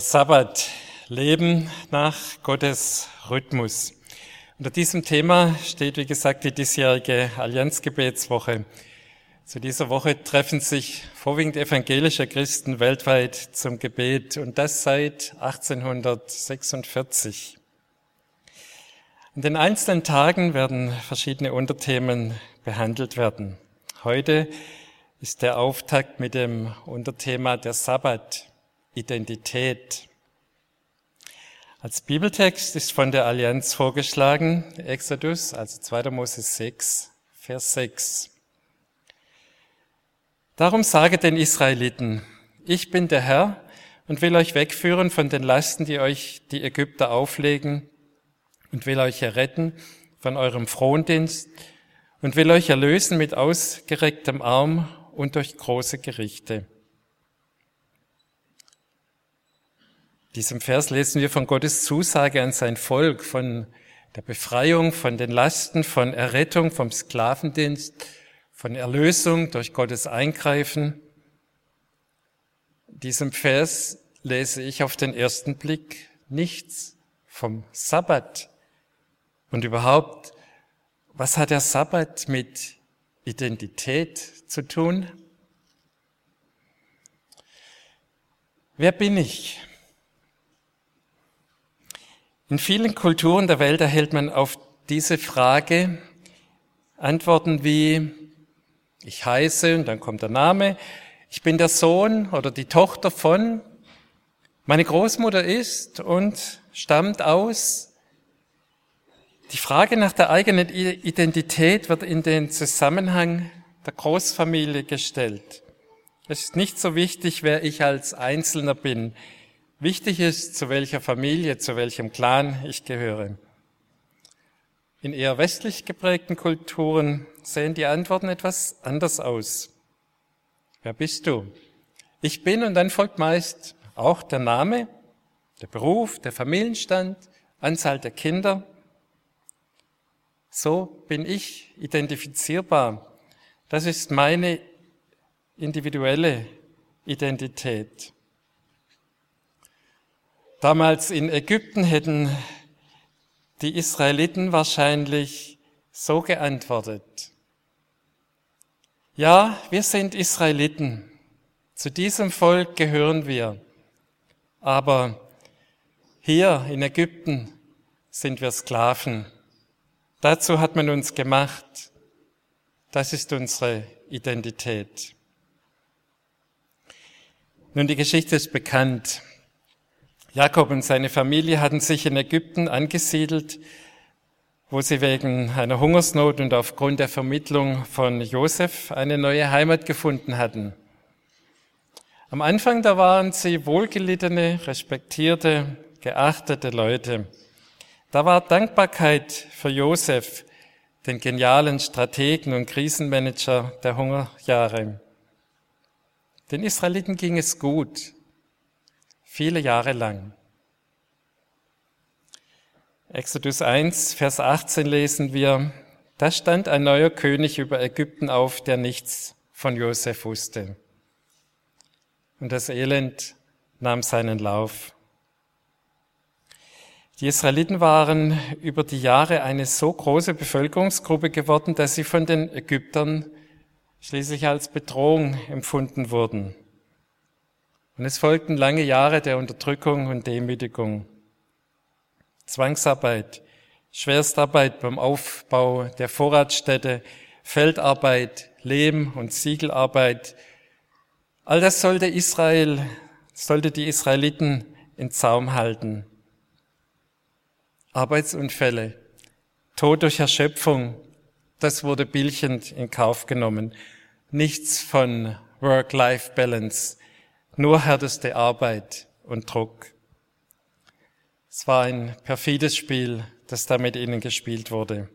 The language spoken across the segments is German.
Der Sabbat, Leben nach Gottes Rhythmus. Unter diesem Thema steht, wie gesagt, die diesjährige Allianzgebetswoche. Zu dieser Woche treffen sich vorwiegend evangelische Christen weltweit zum Gebet und das seit 1846. In den einzelnen Tagen werden verschiedene Unterthemen behandelt werden. Heute ist der Auftakt mit dem Unterthema der Sabbat. Identität. Als Bibeltext ist von der Allianz vorgeschlagen Exodus, also 2. Mose 6, Vers 6. Darum sage den Israeliten, ich bin der Herr und will euch wegführen von den Lasten, die euch die Ägypter auflegen und will euch erretten von eurem Frondienst und will euch erlösen mit ausgerecktem Arm und durch große Gerichte. Diesem Vers lesen wir von Gottes Zusage an sein Volk, von der Befreiung, von den Lasten, von Errettung, vom Sklavendienst, von Erlösung durch Gottes Eingreifen. diesem Vers lese ich auf den ersten Blick nichts vom Sabbat. Und überhaupt, was hat der Sabbat mit Identität zu tun? Wer bin ich? In vielen Kulturen der Welt erhält man auf diese Frage Antworten wie ich heiße und dann kommt der Name, ich bin der Sohn oder die Tochter von, meine Großmutter ist und stammt aus. Die Frage nach der eigenen Identität wird in den Zusammenhang der Großfamilie gestellt. Es ist nicht so wichtig, wer ich als Einzelner bin. Wichtig ist, zu welcher Familie, zu welchem Clan ich gehöre. In eher westlich geprägten Kulturen sehen die Antworten etwas anders aus. Wer bist du? Ich bin und dann folgt meist auch der Name, der Beruf, der Familienstand, Anzahl der Kinder. So bin ich identifizierbar. Das ist meine individuelle Identität. Damals in Ägypten hätten die Israeliten wahrscheinlich so geantwortet. Ja, wir sind Israeliten. Zu diesem Volk gehören wir. Aber hier in Ägypten sind wir Sklaven. Dazu hat man uns gemacht. Das ist unsere Identität. Nun, die Geschichte ist bekannt. Jakob und seine Familie hatten sich in Ägypten angesiedelt, wo sie wegen einer Hungersnot und aufgrund der Vermittlung von Josef eine neue Heimat gefunden hatten. Am Anfang da waren sie wohlgelittene, respektierte, geachtete Leute. Da war Dankbarkeit für Josef, den genialen Strategen und Krisenmanager der Hungerjahre. Den Israeliten ging es gut viele Jahre lang. Exodus 1, Vers 18 lesen wir, da stand ein neuer König über Ägypten auf, der nichts von Josef wusste. Und das Elend nahm seinen Lauf. Die Israeliten waren über die Jahre eine so große Bevölkerungsgruppe geworden, dass sie von den Ägyptern schließlich als Bedrohung empfunden wurden. Und es folgten lange Jahre der Unterdrückung und Demütigung. Zwangsarbeit, Schwerstarbeit beim Aufbau der Vorratsstätte, Feldarbeit, Lehm- und Siegelarbeit. All das sollte Israel, sollte die Israeliten in Zaum halten. Arbeitsunfälle, Tod durch Erschöpfung, das wurde bildchend in Kauf genommen. Nichts von Work-Life-Balance, nur härteste Arbeit und Druck. Es war ein perfides Spiel, das da mit ihnen gespielt wurde.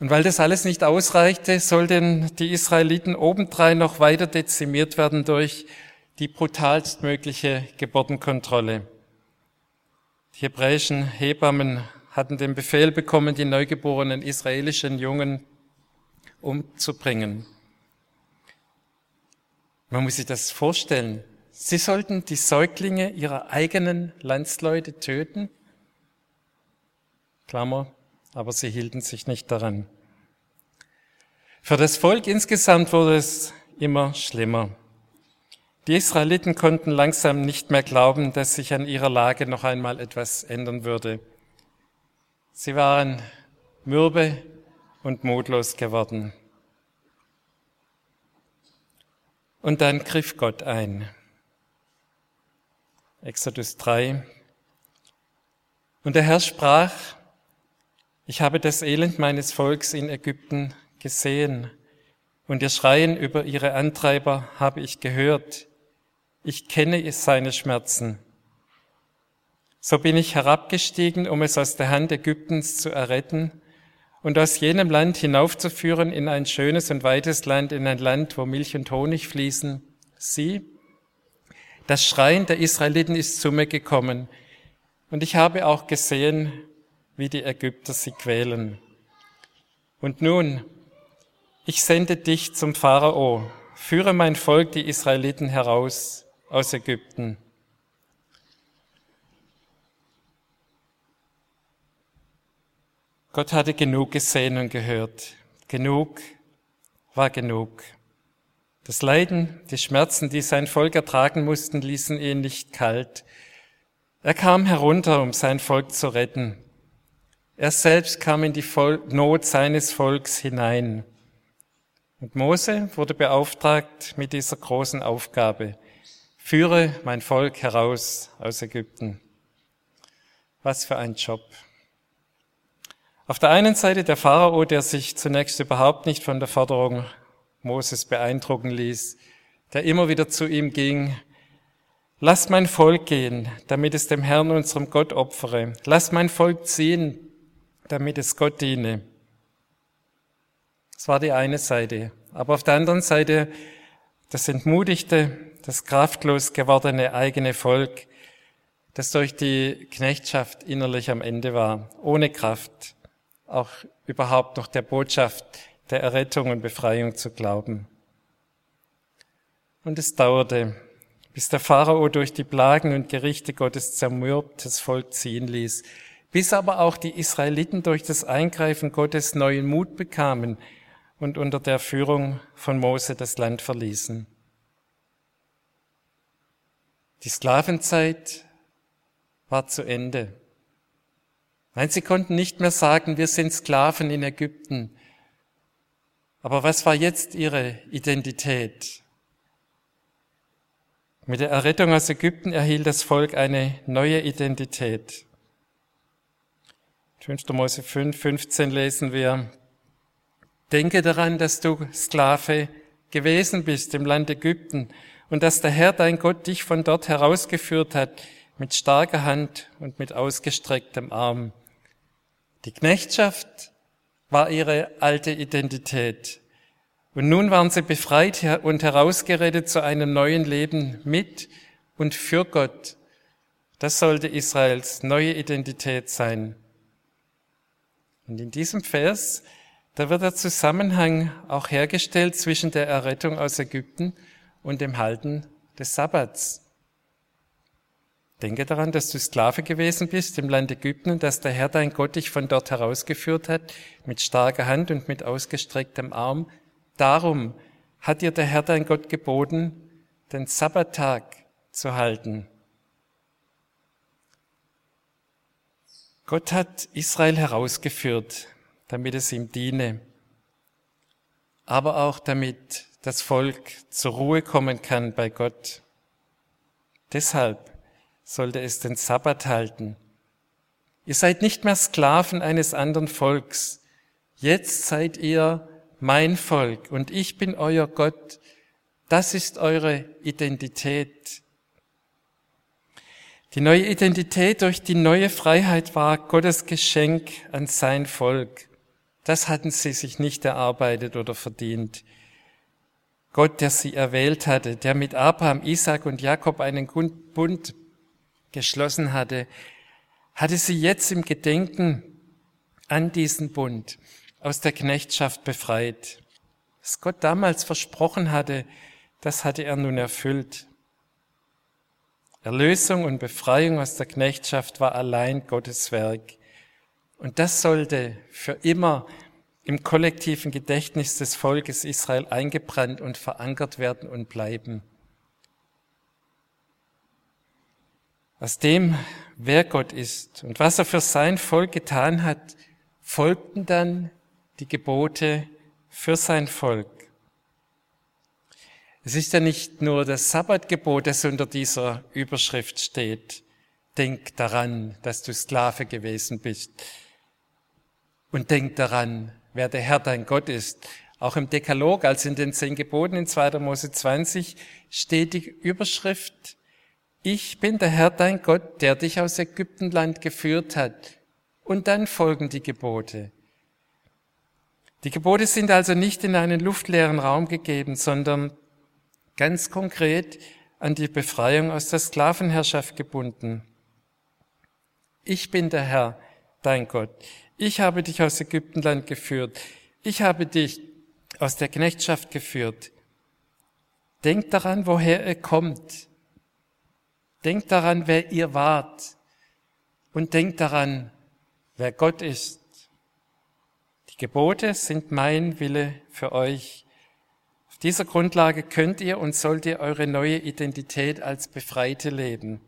Und weil das alles nicht ausreichte, sollten die Israeliten obendrein noch weiter dezimiert werden durch die brutalstmögliche Geburtenkontrolle. Die hebräischen Hebammen hatten den Befehl bekommen, die neugeborenen israelischen Jungen umzubringen. Man muss sich das vorstellen. Sie sollten die Säuglinge ihrer eigenen Landsleute töten. Klammer, aber sie hielten sich nicht daran. Für das Volk insgesamt wurde es immer schlimmer. Die Israeliten konnten langsam nicht mehr glauben, dass sich an ihrer Lage noch einmal etwas ändern würde. Sie waren mürbe und mutlos geworden. Und dann griff Gott ein. Exodus 3. Und der Herr sprach, ich habe das Elend meines Volks in Ägypten gesehen und ihr Schreien über ihre Antreiber habe ich gehört. Ich kenne seine Schmerzen. So bin ich herabgestiegen, um es aus der Hand Ägyptens zu erretten und aus jenem Land hinaufzuführen in ein schönes und weites Land, in ein Land, wo Milch und Honig fließen. Sie, das Schreien der Israeliten ist zu mir gekommen und ich habe auch gesehen, wie die Ägypter sie quälen. Und nun, ich sende dich zum Pharao, führe mein Volk, die Israeliten, heraus aus Ägypten. Gott hatte genug gesehen und gehört. Genug war genug. Das Leiden, die Schmerzen, die sein Volk ertragen mussten, ließen ihn nicht kalt. Er kam herunter, um sein Volk zu retten. Er selbst kam in die Not seines Volks hinein. Und Mose wurde beauftragt mit dieser großen Aufgabe. Führe mein Volk heraus aus Ägypten. Was für ein Job. Auf der einen Seite der Pharao, der sich zunächst überhaupt nicht von der Forderung Moses beeindrucken ließ, der immer wieder zu ihm ging, lass mein Volk gehen, damit es dem Herrn, unserem Gott, opfere. Lass mein Volk ziehen, damit es Gott diene. Das war die eine Seite. Aber auf der anderen Seite das entmutigte, das kraftlos gewordene eigene Volk, das durch die Knechtschaft innerlich am Ende war, ohne Kraft, auch überhaupt noch der Botschaft der Errettung und Befreiung zu glauben. Und es dauerte, bis der Pharao durch die Plagen und Gerichte Gottes zermürbtes Volk ziehen ließ, bis aber auch die Israeliten durch das Eingreifen Gottes neuen Mut bekamen und unter der Führung von Mose das Land verließen. Die Sklavenzeit war zu Ende. Nein, sie konnten nicht mehr sagen, wir sind Sklaven in Ägypten. Aber was war jetzt ihre Identität? Mit der Errettung aus Ägypten erhielt das Volk eine neue Identität. 5. Mose 5, 15 lesen wir, Denke daran, dass du Sklave gewesen bist im Land Ägypten und dass der Herr dein Gott dich von dort herausgeführt hat mit starker Hand und mit ausgestrecktem Arm. Die Knechtschaft war ihre alte Identität. Und nun waren sie befreit und herausgerettet zu einem neuen Leben mit und für Gott. Das sollte Israels neue Identität sein. Und in diesem Vers, da wird der Zusammenhang auch hergestellt zwischen der Errettung aus Ägypten und dem Halten des Sabbats. Denke daran, dass du Sklave gewesen bist im Land Ägypten und dass der Herr dein Gott dich von dort herausgeführt hat mit starker Hand und mit ausgestrecktem Arm. Darum hat dir der Herr dein Gott geboten, den Sabbattag zu halten. Gott hat Israel herausgeführt, damit es ihm diene, aber auch damit das Volk zur Ruhe kommen kann bei Gott. Deshalb sollte es den Sabbat halten. Ihr seid nicht mehr Sklaven eines anderen Volks. Jetzt seid ihr mein Volk und ich bin euer Gott, Das ist eure Identität. Die neue Identität durch die neue Freiheit war Gottes Geschenk an sein Volk. Das hatten sie sich nicht erarbeitet oder verdient. Gott, der sie erwählt hatte, der mit Abraham, Isaac und Jakob einen Bund geschlossen hatte, hatte sie jetzt im Gedenken an diesen Bund aus der Knechtschaft befreit. Was Gott damals versprochen hatte, das hatte er nun erfüllt. Erlösung und Befreiung aus der Knechtschaft war allein Gottes Werk. Und das sollte für immer im kollektiven Gedächtnis des Volkes Israel eingebrannt und verankert werden und bleiben. Aus dem, wer Gott ist und was er für sein Volk getan hat, folgten dann die Gebote für sein Volk. Es ist ja nicht nur das Sabbatgebot, das unter dieser Überschrift steht. Denk daran, dass du Sklave gewesen bist. Und denk daran, wer der Herr dein Gott ist. Auch im Dekalog, also in den zehn Geboten in 2. Mose 20, steht die Überschrift, ich bin der Herr dein Gott, der dich aus Ägyptenland geführt hat. Und dann folgen die Gebote. Die Gebote sind also nicht in einen luftleeren Raum gegeben, sondern ganz konkret an die Befreiung aus der Sklavenherrschaft gebunden. Ich bin der Herr, dein Gott. Ich habe dich aus Ägyptenland geführt. Ich habe dich aus der Knechtschaft geführt. Denkt daran, woher er kommt. Denkt daran, wer ihr wart. Und denkt daran, wer Gott ist. Die Gebote sind mein Wille für euch. Auf dieser Grundlage könnt ihr und sollt ihr eure neue Identität als Befreite leben.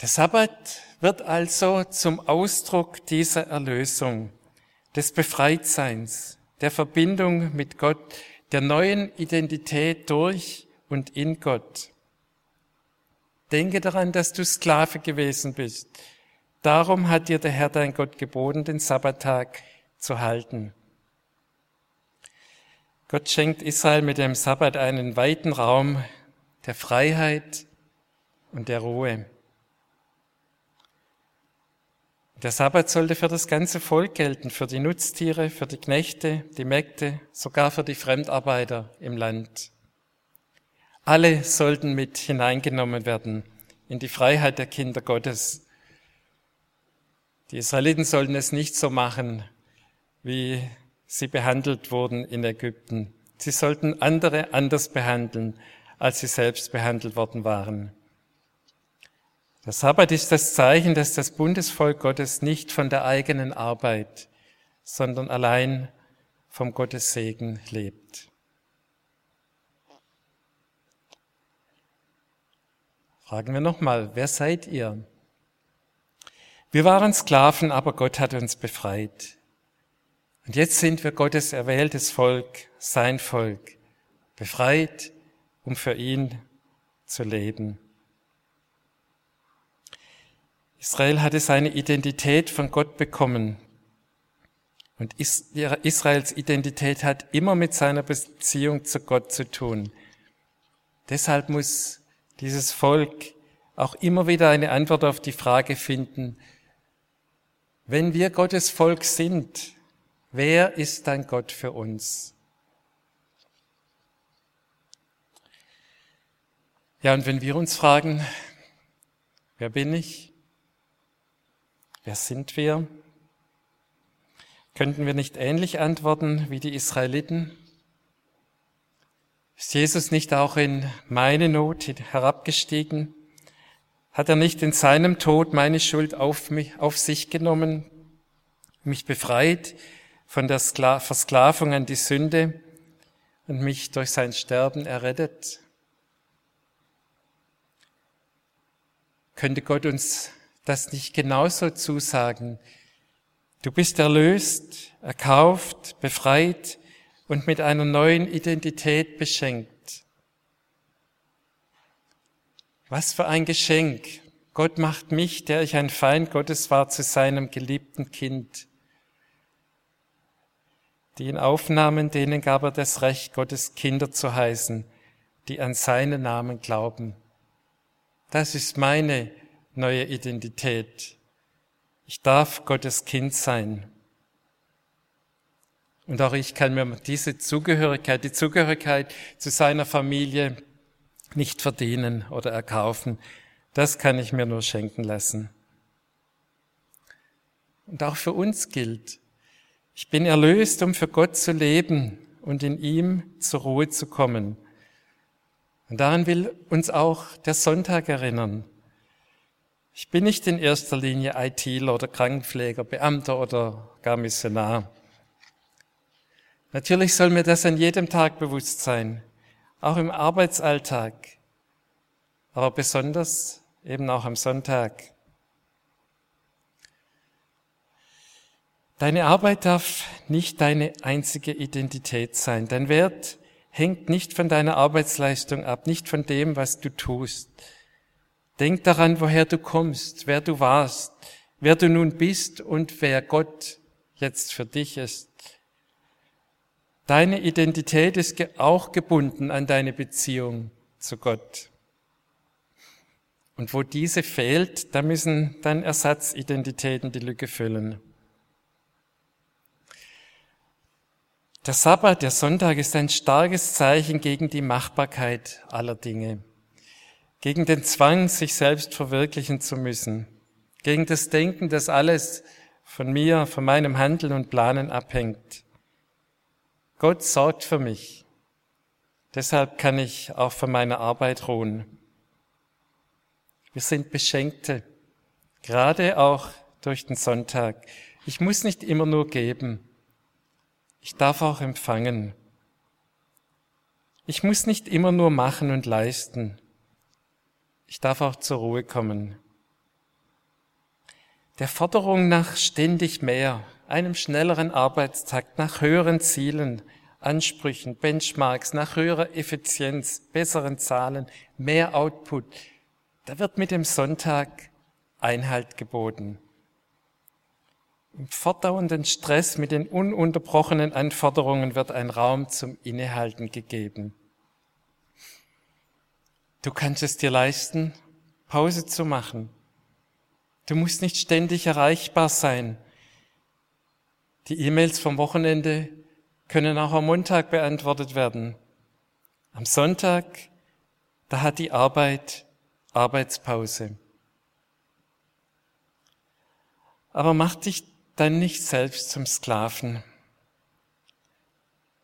Der Sabbat wird also zum Ausdruck dieser Erlösung, des Befreitseins, der Verbindung mit Gott, der neuen Identität durch und in Gott. Denke daran, dass du Sklave gewesen bist. Darum hat dir der Herr dein Gott geboten, den Sabbattag zu halten. Gott schenkt Israel mit dem Sabbat einen weiten Raum der Freiheit und der Ruhe. Der Sabbat sollte für das ganze Volk gelten, für die Nutztiere, für die Knechte, die Mägde, sogar für die Fremdarbeiter im Land. Alle sollten mit hineingenommen werden in die Freiheit der Kinder Gottes. Die Israeliten sollten es nicht so machen, wie sie behandelt wurden in Ägypten. Sie sollten andere anders behandeln, als sie selbst behandelt worden waren. Der Sabbat ist das Zeichen, dass das Bundesvolk Gottes nicht von der eigenen Arbeit, sondern allein vom Gottes Segen lebt. Fragen wir nochmal, wer seid ihr? Wir waren Sklaven, aber Gott hat uns befreit. Und jetzt sind wir Gottes erwähltes Volk, sein Volk, befreit, um für ihn zu leben. Israel hatte seine Identität von Gott bekommen. Und Israels Identität hat immer mit seiner Beziehung zu Gott zu tun. Deshalb muss dieses Volk auch immer wieder eine Antwort auf die Frage finden, wenn wir Gottes Volk sind, wer ist dann Gott für uns? Ja, und wenn wir uns fragen, wer bin ich? Wer sind wir? Könnten wir nicht ähnlich antworten wie die Israeliten? Ist Jesus nicht auch in meine Not herabgestiegen? Hat er nicht in seinem Tod meine Schuld auf, mich, auf sich genommen, mich befreit von der Versklavung an die Sünde und mich durch sein Sterben errettet? Könnte Gott uns das nicht genauso zusagen? Du bist erlöst, erkauft, befreit, und mit einer neuen Identität beschenkt. Was für ein Geschenk. Gott macht mich, der ich ein Feind Gottes war, zu seinem geliebten Kind. die ihn aufnahmen, denen gab er das Recht, Gottes Kinder zu heißen, die an seinen Namen glauben. Das ist meine neue Identität. Ich darf Gottes Kind sein. Und auch ich kann mir diese Zugehörigkeit, die Zugehörigkeit zu seiner Familie nicht verdienen oder erkaufen. Das kann ich mir nur schenken lassen. Und auch für uns gilt, ich bin erlöst, um für Gott zu leben und in ihm zur Ruhe zu kommen. Und daran will uns auch der Sonntag erinnern. Ich bin nicht in erster Linie ITler oder Krankenpfleger, Beamter oder gar Missionar. Natürlich soll mir das an jedem Tag bewusst sein, auch im Arbeitsalltag, aber besonders eben auch am Sonntag. Deine Arbeit darf nicht deine einzige Identität sein. Dein Wert hängt nicht von deiner Arbeitsleistung ab, nicht von dem, was du tust. Denk daran, woher du kommst, wer du warst, wer du nun bist und wer Gott jetzt für dich ist. Deine Identität ist auch gebunden an deine Beziehung zu Gott. Und wo diese fehlt, da müssen dann Ersatzidentitäten die Lücke füllen. Der Sabbat, der Sonntag ist ein starkes Zeichen gegen die Machbarkeit aller Dinge, gegen den Zwang, sich selbst verwirklichen zu müssen, gegen das Denken, dass alles von mir, von meinem Handeln und Planen abhängt. Gott sorgt für mich. Deshalb kann ich auch von meiner Arbeit ruhen. Wir sind Beschenkte, gerade auch durch den Sonntag. Ich muss nicht immer nur geben. Ich darf auch empfangen. Ich muss nicht immer nur machen und leisten. Ich darf auch zur Ruhe kommen. Der Forderung nach ständig mehr, einem schnelleren Arbeitstakt, nach höheren Zielen, Ansprüchen, Benchmarks, nach höherer Effizienz, besseren Zahlen, mehr Output. Da wird mit dem Sonntag Einhalt geboten. Im fortdauernden Stress mit den ununterbrochenen Anforderungen wird ein Raum zum Innehalten gegeben. Du kannst es dir leisten, Pause zu machen. Du musst nicht ständig erreichbar sein. Die E-Mails vom Wochenende können auch am Montag beantwortet werden. Am Sonntag, da hat die Arbeit Arbeitspause. Aber mach dich dann nicht selbst zum Sklaven.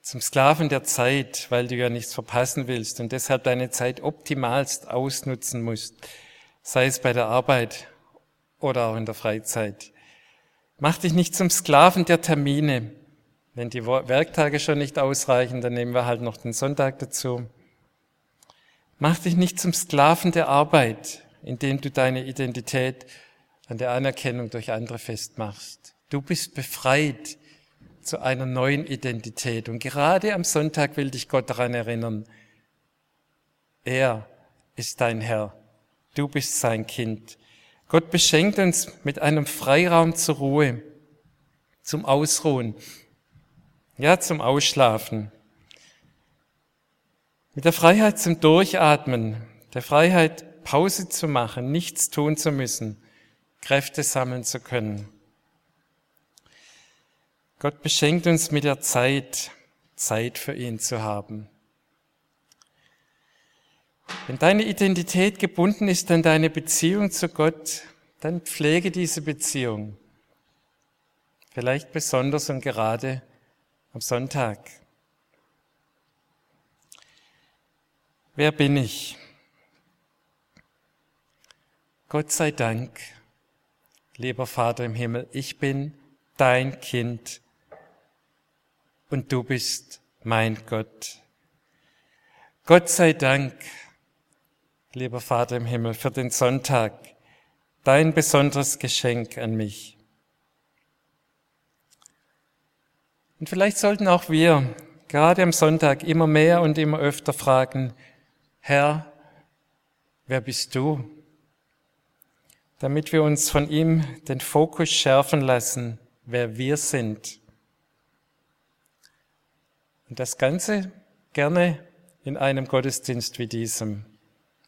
Zum Sklaven der Zeit, weil du ja nichts verpassen willst und deshalb deine Zeit optimalst ausnutzen musst, sei es bei der Arbeit oder auch in der Freizeit. Mach dich nicht zum Sklaven der Termine. Wenn die Werktage schon nicht ausreichen, dann nehmen wir halt noch den Sonntag dazu. Mach dich nicht zum Sklaven der Arbeit, indem du deine Identität an der Anerkennung durch andere festmachst. Du bist befreit zu einer neuen Identität. Und gerade am Sonntag will dich Gott daran erinnern, er ist dein Herr. Du bist sein Kind. Gott beschenkt uns mit einem Freiraum zur Ruhe, zum Ausruhen, ja, zum Ausschlafen. Mit der Freiheit zum Durchatmen, der Freiheit Pause zu machen, nichts tun zu müssen, Kräfte sammeln zu können. Gott beschenkt uns mit der Zeit, Zeit für ihn zu haben. Wenn deine Identität gebunden ist an deine Beziehung zu Gott, dann pflege diese Beziehung. Vielleicht besonders und gerade am Sonntag. Wer bin ich? Gott sei Dank, lieber Vater im Himmel, ich bin dein Kind und du bist mein Gott. Gott sei Dank, lieber Vater im Himmel, für den Sonntag, dein besonderes Geschenk an mich. Und vielleicht sollten auch wir gerade am Sonntag immer mehr und immer öfter fragen, Herr, wer bist du? Damit wir uns von ihm den Fokus schärfen lassen, wer wir sind. Und das Ganze gerne in einem Gottesdienst wie diesem.